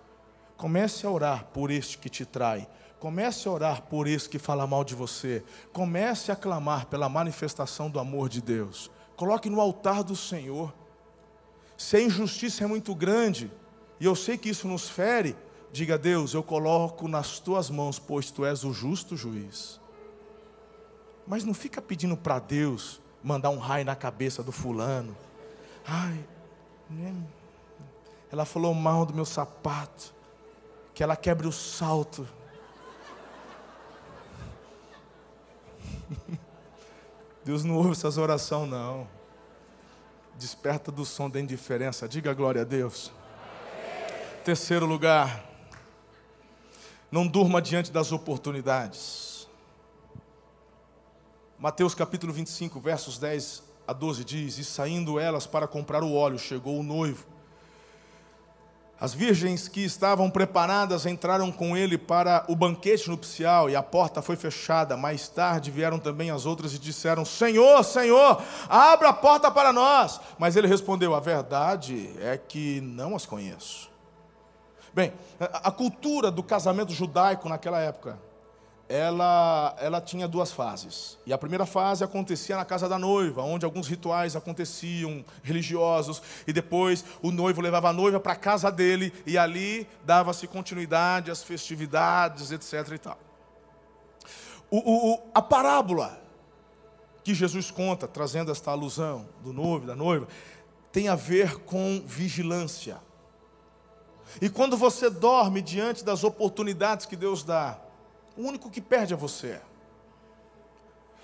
Comece a orar por este que te trai. Comece a orar por esse que fala mal de você. Comece a clamar pela manifestação do amor de Deus. Coloque no altar do Senhor. Se a injustiça é muito grande, e eu sei que isso nos fere, diga a Deus: Eu coloco nas tuas mãos, pois tu és o justo juiz. Mas não fica pedindo para Deus mandar um raio na cabeça do fulano. Ai, ela falou mal do meu sapato, que ela quebre o salto Deus não ouve essas orações, não. Desperta do som da indiferença. Diga glória a Deus. Terceiro lugar. Não durma diante das oportunidades. Mateus capítulo 25, versos 10 a 12 diz: E saindo elas para comprar o óleo, chegou o noivo. As virgens que estavam preparadas entraram com ele para o banquete nupcial e a porta foi fechada. Mais tarde vieram também as outras e disseram: Senhor, Senhor, abra a porta para nós. Mas ele respondeu: A verdade é que não as conheço. Bem, a cultura do casamento judaico naquela época ela, ela tinha duas fases. E a primeira fase acontecia na casa da noiva, onde alguns rituais aconteciam religiosos, e depois o noivo levava a noiva para a casa dele, e ali dava-se continuidade às festividades, etc. E tal. O, o, a parábola que Jesus conta, trazendo esta alusão do noivo e da noiva, tem a ver com vigilância. E quando você dorme diante das oportunidades que Deus dá, o único que perde é você.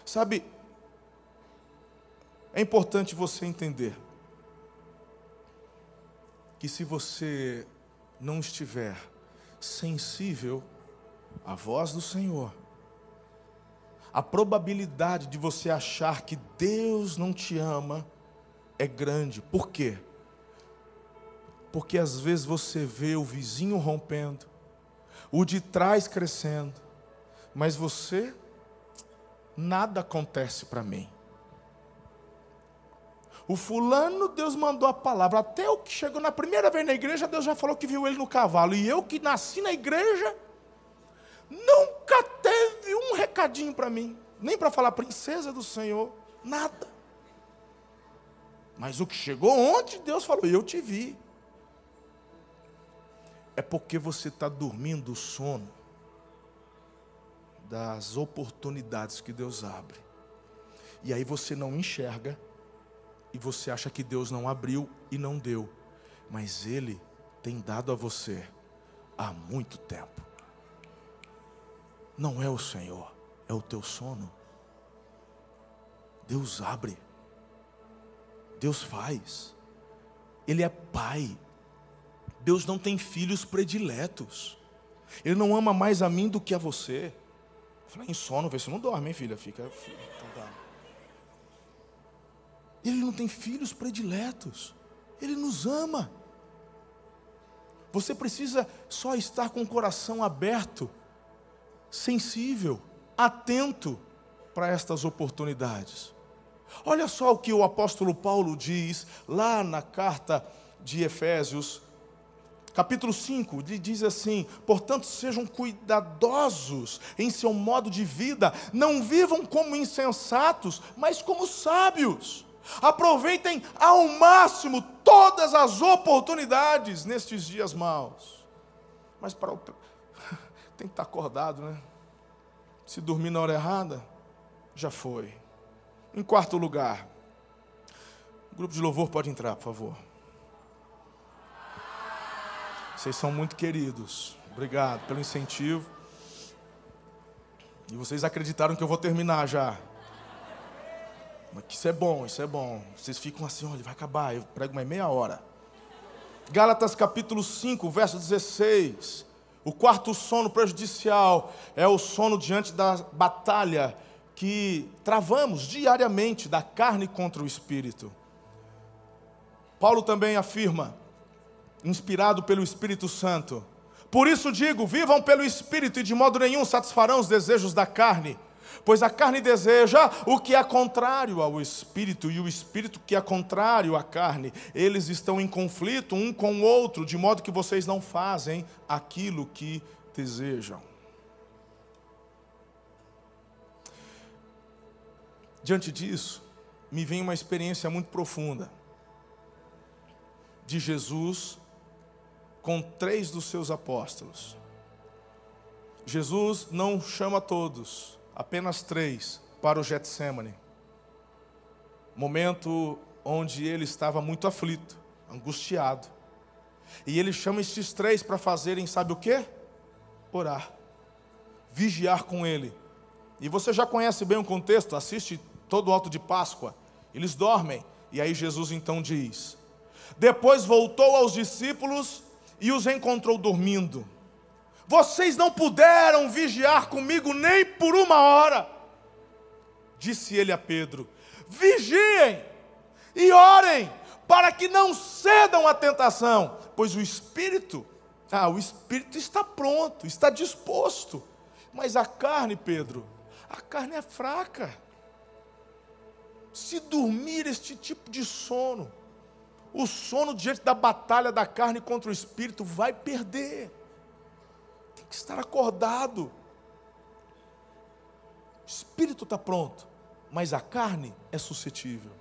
Sabe, é importante você entender que se você não estiver sensível à voz do Senhor, a probabilidade de você achar que Deus não te ama é grande. Por quê? Porque às vezes você vê o vizinho rompendo, o de trás crescendo, mas você nada acontece para mim. O fulano, Deus mandou a palavra. Até o que chegou na primeira vez na igreja, Deus já falou que viu ele no cavalo. E eu que nasci na igreja, nunca teve um recadinho para mim. Nem para falar princesa do Senhor, nada. Mas o que chegou ontem, Deus falou, eu te vi. É porque você está dormindo o sono das oportunidades que Deus abre. E aí você não enxerga, e você acha que Deus não abriu e não deu. Mas Ele tem dado a você há muito tempo. Não é o Senhor, é o teu sono. Deus abre, Deus faz, Ele é Pai. Deus não tem filhos prediletos. Ele não ama mais a mim do que a você. Falar em sono, vê se não dorme, hein, filha? Fica. Então tá. Ele não tem filhos prediletos. Ele nos ama. Você precisa só estar com o coração aberto, sensível, atento para estas oportunidades. Olha só o que o apóstolo Paulo diz lá na carta de Efésios, capítulo 5, ele diz assim: portanto, sejam cuidadosos em seu modo de vida, não vivam como insensatos, mas como sábios. Aproveitem ao máximo todas as oportunidades nestes dias maus. Mas para o... tem que estar acordado, né? Se dormir na hora errada, já foi. Em quarto lugar, o grupo de louvor pode entrar, por favor. Vocês são muito queridos. Obrigado pelo incentivo. E vocês acreditaram que eu vou terminar já. Mas isso é bom, isso é bom. Vocês ficam assim, olha, vai acabar. Eu prego mais meia hora. Gálatas capítulo 5, verso 16. O quarto sono prejudicial é o sono diante da batalha que travamos diariamente da carne contra o espírito. Paulo também afirma: inspirado pelo Espírito Santo. Por isso digo: vivam pelo Espírito e de modo nenhum satisfarão os desejos da carne. Pois a carne deseja o que é contrário ao espírito, e o espírito que é contrário à carne. Eles estão em conflito um com o outro, de modo que vocês não fazem aquilo que desejam. Diante disso, me vem uma experiência muito profunda de Jesus com três dos seus apóstolos. Jesus não chama todos, apenas três, para o Getsemane. Momento onde ele estava muito aflito, angustiado. E ele chama estes três para fazerem, sabe o que? Orar, vigiar com ele. E você já conhece bem o contexto, assiste todo o alto de Páscoa. Eles dormem. E aí Jesus então diz: Depois voltou aos discípulos e os encontrou dormindo. Vocês não puderam vigiar comigo nem por uma hora. Disse ele a Pedro: Vigiem e orem, para que não cedam à tentação, pois o espírito, ah, o espírito está pronto, está disposto, mas a carne, Pedro, a carne é fraca. Se dormir este tipo de sono, o sono diante da batalha da carne contra o espírito vai perder. Tem que estar acordado. O espírito está pronto, mas a carne é suscetível.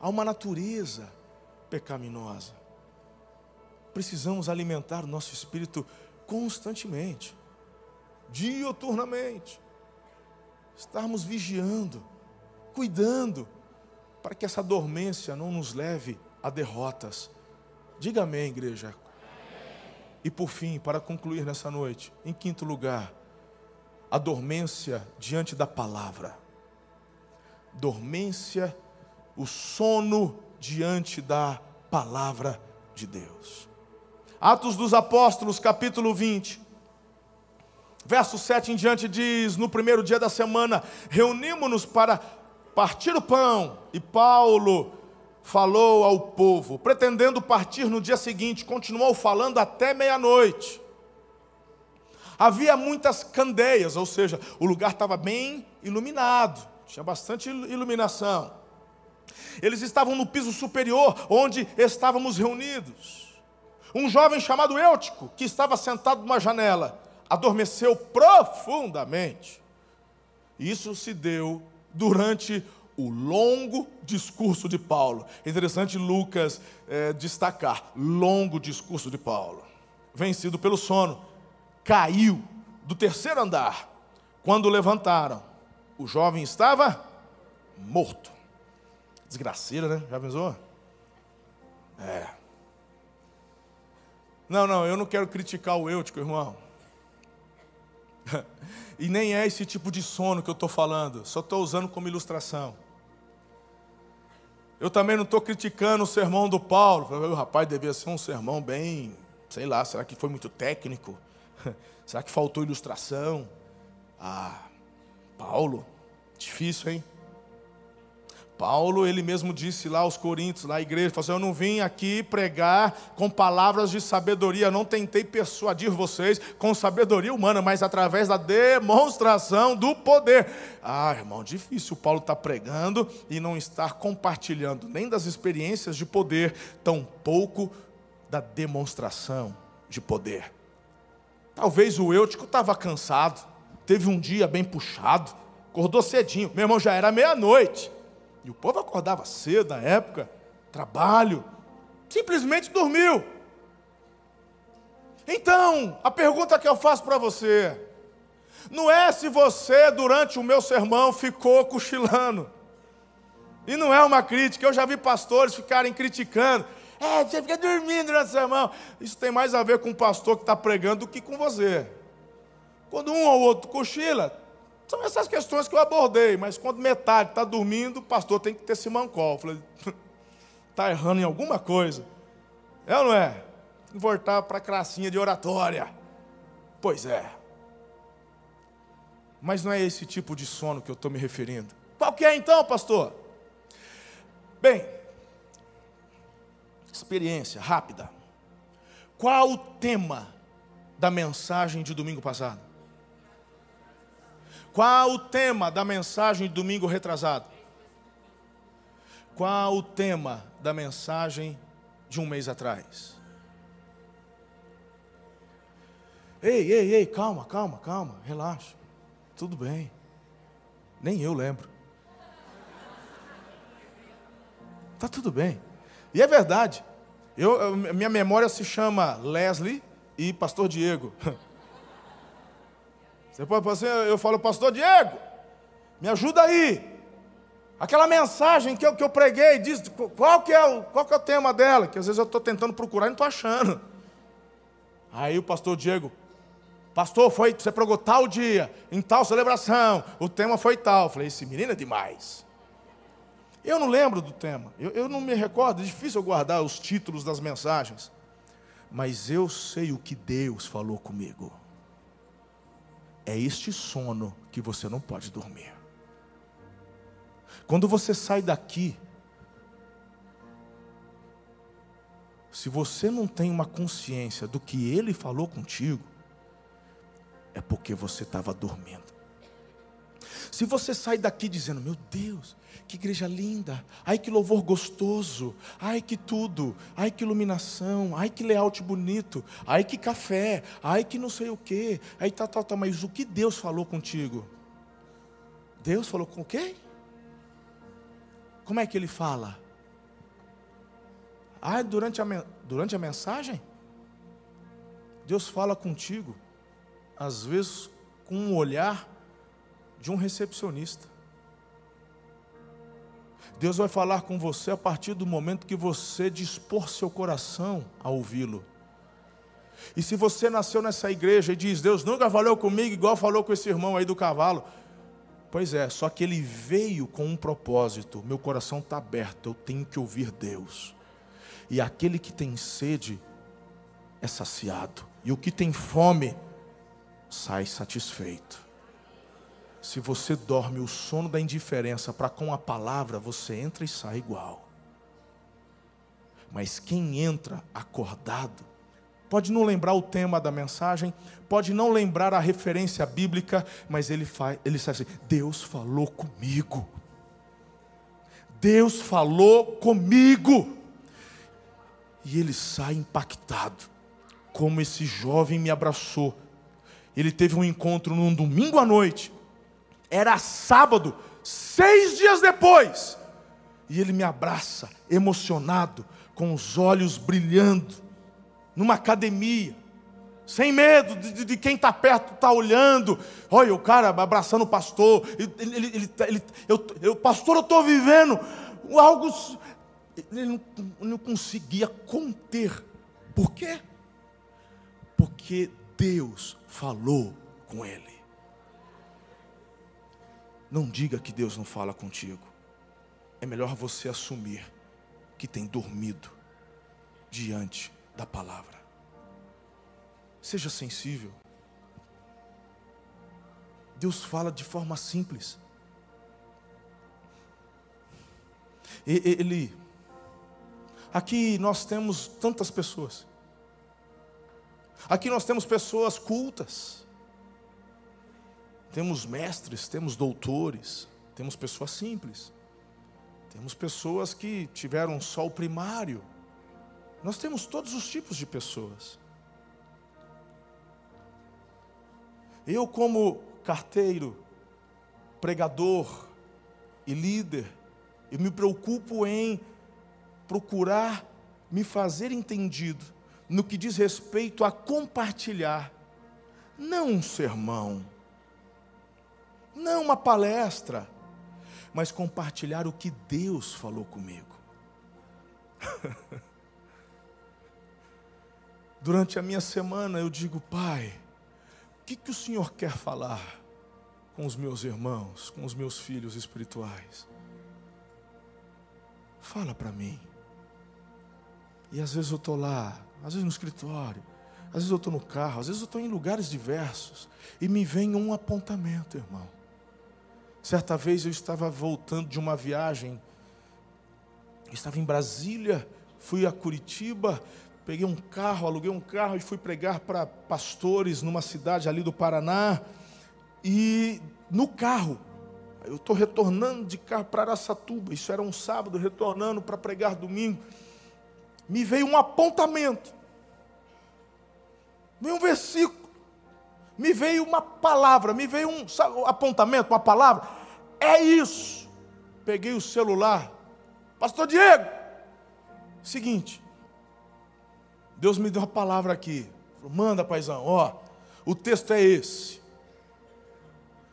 Há uma natureza pecaminosa. Precisamos alimentar o nosso espírito constantemente, dioturnamente. Estarmos vigiando, cuidando para que essa dormência não nos leve a derrotas. Diga amém, igreja. E por fim, para concluir nessa noite, em quinto lugar, a dormência diante da palavra. Dormência, o sono diante da palavra de Deus. Atos dos Apóstolos, capítulo 20. Verso 7 em diante diz: No primeiro dia da semana, reunimos-nos para partir o pão, e Paulo falou ao povo, pretendendo partir no dia seguinte, continuou falando até meia-noite. Havia muitas candeias, ou seja, o lugar estava bem iluminado, tinha bastante iluminação. Eles estavam no piso superior, onde estávamos reunidos. Um jovem chamado Eutico, que estava sentado numa janela, adormeceu profundamente. Isso se deu durante o longo discurso de Paulo. Interessante Lucas é, destacar: longo discurso de Paulo. Vencido pelo sono, caiu do terceiro andar. Quando levantaram, o jovem estava morto. Desgraceira, né? Já pensou? É. Não, não, eu não quero criticar o Eutico, irmão. e nem é esse tipo de sono que eu estou falando, só estou usando como ilustração. Eu também não estou criticando o sermão do Paulo. O rapaz devia ser um sermão bem, sei lá, será que foi muito técnico? será que faltou ilustração? Ah, Paulo, difícil, hein? Paulo, ele mesmo disse lá aos Coríntios, lá à igreja, falou assim, eu não vim aqui pregar com palavras de sabedoria, não tentei persuadir vocês com sabedoria humana, mas através da demonstração do poder. Ah, irmão, difícil Paulo estar tá pregando e não estar compartilhando nem das experiências de poder, tão pouco da demonstração de poder. Talvez o Eutico estava cansado, teve um dia bem puxado, acordou cedinho, meu irmão já era meia-noite. E o povo acordava cedo na época, trabalho, simplesmente dormiu. Então, a pergunta que eu faço para você, não é se você, durante o meu sermão, ficou cochilando. E não é uma crítica, eu já vi pastores ficarem criticando. É, você fica dormindo durante o sermão. Isso tem mais a ver com o pastor que está pregando do que com você. Quando um ou outro cochila, são essas questões que eu abordei, mas quando metade está dormindo, o pastor tem que ter esse mancol. Falei, está errando em alguma coisa. É ou não é? Voltar para a classinha de oratória. Pois é. Mas não é esse tipo de sono que eu estou me referindo. Qual que é então, pastor? Bem, experiência rápida. Qual o tema da mensagem de domingo passado? Qual o tema da mensagem de domingo retrasado? Qual o tema da mensagem de um mês atrás? Ei, ei, ei, calma, calma, calma, relaxa. Tudo bem. Nem eu lembro. Tá tudo bem. E é verdade. Eu, minha memória se chama Leslie e Pastor Diego. Você pode assim, eu falo, pastor Diego, me ajuda aí. Aquela mensagem que eu, que eu preguei, diz qual que, é o, qual que é o tema dela, que às vezes eu estou tentando procurar e não estou achando. Aí o pastor Diego, pastor, foi, você pregou tal dia, em tal celebração, o tema foi tal. Eu falei, esse menino é demais. Eu não lembro do tema, eu, eu não me recordo, é difícil eu guardar os títulos das mensagens. Mas eu sei o que Deus falou comigo. É este sono que você não pode dormir. Quando você sai daqui, se você não tem uma consciência do que ele falou contigo, é porque você estava dormindo. Se você sai daqui dizendo, meu Deus, que igreja linda, ai que louvor gostoso, ai que tudo, ai que iluminação, ai que layout bonito, ai que café, ai que não sei o que, aí tá, tá, tá, mas o que Deus falou contigo? Deus falou com quem? Como é que ele fala? Ah, durante a, durante a mensagem? Deus fala contigo, às vezes com um olhar de um recepcionista. Deus vai falar com você a partir do momento que você dispor seu coração a ouvi-lo. E se você nasceu nessa igreja e diz, Deus nunca falou comigo igual falou com esse irmão aí do cavalo. Pois é, só que ele veio com um propósito. Meu coração está aberto, eu tenho que ouvir Deus. E aquele que tem sede é saciado. E o que tem fome sai satisfeito. Se você dorme o sono da indiferença para com a palavra, você entra e sai igual. Mas quem entra acordado, pode não lembrar o tema da mensagem, pode não lembrar a referência bíblica, mas ele faz, ele sabe assim: Deus falou comigo. Deus falou comigo. E ele sai impactado, como esse jovem me abraçou. Ele teve um encontro num domingo à noite, era sábado, seis dias depois, e ele me abraça, emocionado, com os olhos brilhando, numa academia, sem medo de, de quem está perto está olhando. Olha, o cara abraçando o pastor. Ele, ele, ele, ele eu, eu, pastor, eu estou vivendo algo. Ele não, não conseguia conter. Por quê? Porque Deus falou com ele. Não diga que Deus não fala contigo. É melhor você assumir que tem dormido diante da palavra. Seja sensível. Deus fala de forma simples. Ele. Aqui nós temos tantas pessoas. Aqui nós temos pessoas cultas. Temos mestres, temos doutores, temos pessoas simples. Temos pessoas que tiveram só o primário. Nós temos todos os tipos de pessoas. Eu, como carteiro, pregador e líder, eu me preocupo em procurar me fazer entendido no que diz respeito a compartilhar, não um sermão, não uma palestra, mas compartilhar o que Deus falou comigo. Durante a minha semana eu digo, Pai, o que, que o Senhor quer falar com os meus irmãos, com os meus filhos espirituais? Fala para mim. E às vezes eu estou lá, às vezes no escritório, às vezes eu estou no carro, às vezes eu estou em lugares diversos, e me vem um apontamento, irmão. Certa vez eu estava voltando de uma viagem, estava em Brasília, fui a Curitiba, peguei um carro, aluguei um carro e fui pregar para pastores numa cidade ali do Paraná. E no carro, eu estou retornando de carro para Araçatuba, isso era um sábado, retornando para pregar domingo. Me veio um apontamento, veio um versículo me veio uma palavra, me veio um apontamento, uma palavra. É isso. Peguei o celular. Pastor Diego, seguinte. Deus me deu uma palavra aqui. Falou, Manda, paizão, ó. O texto é esse.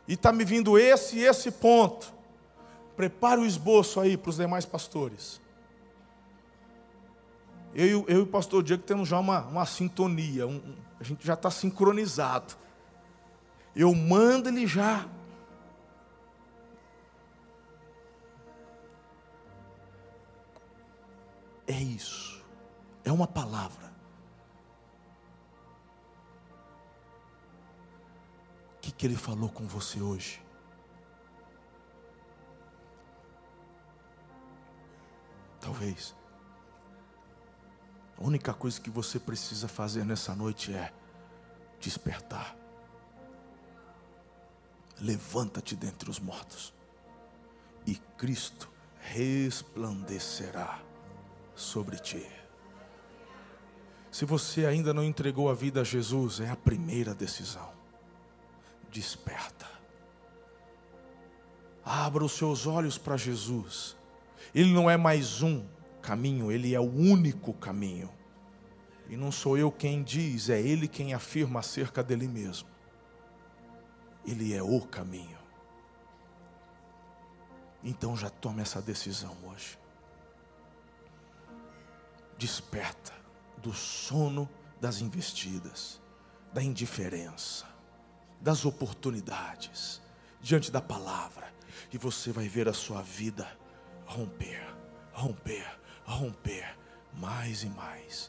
E está me vindo esse e esse ponto. Prepare o esboço aí para os demais pastores. Eu, eu e o pastor Diego temos já uma, uma sintonia, um, a gente já está sincronizado. Eu mando ele já. É isso. É uma palavra. O que, que ele falou com você hoje? Talvez. A única coisa que você precisa fazer nessa noite é despertar. Levanta-te dentre os mortos, e Cristo resplandecerá sobre ti. Se você ainda não entregou a vida a Jesus, é a primeira decisão. Desperta. Abra os seus olhos para Jesus. Ele não é mais um caminho, ele é o único caminho. E não sou eu quem diz, é ele quem afirma acerca dele mesmo. Ele é o caminho. Então já tome essa decisão hoje. Desperta do sono das investidas, da indiferença, das oportunidades, diante da palavra, e você vai ver a sua vida romper, romper, romper, mais e mais,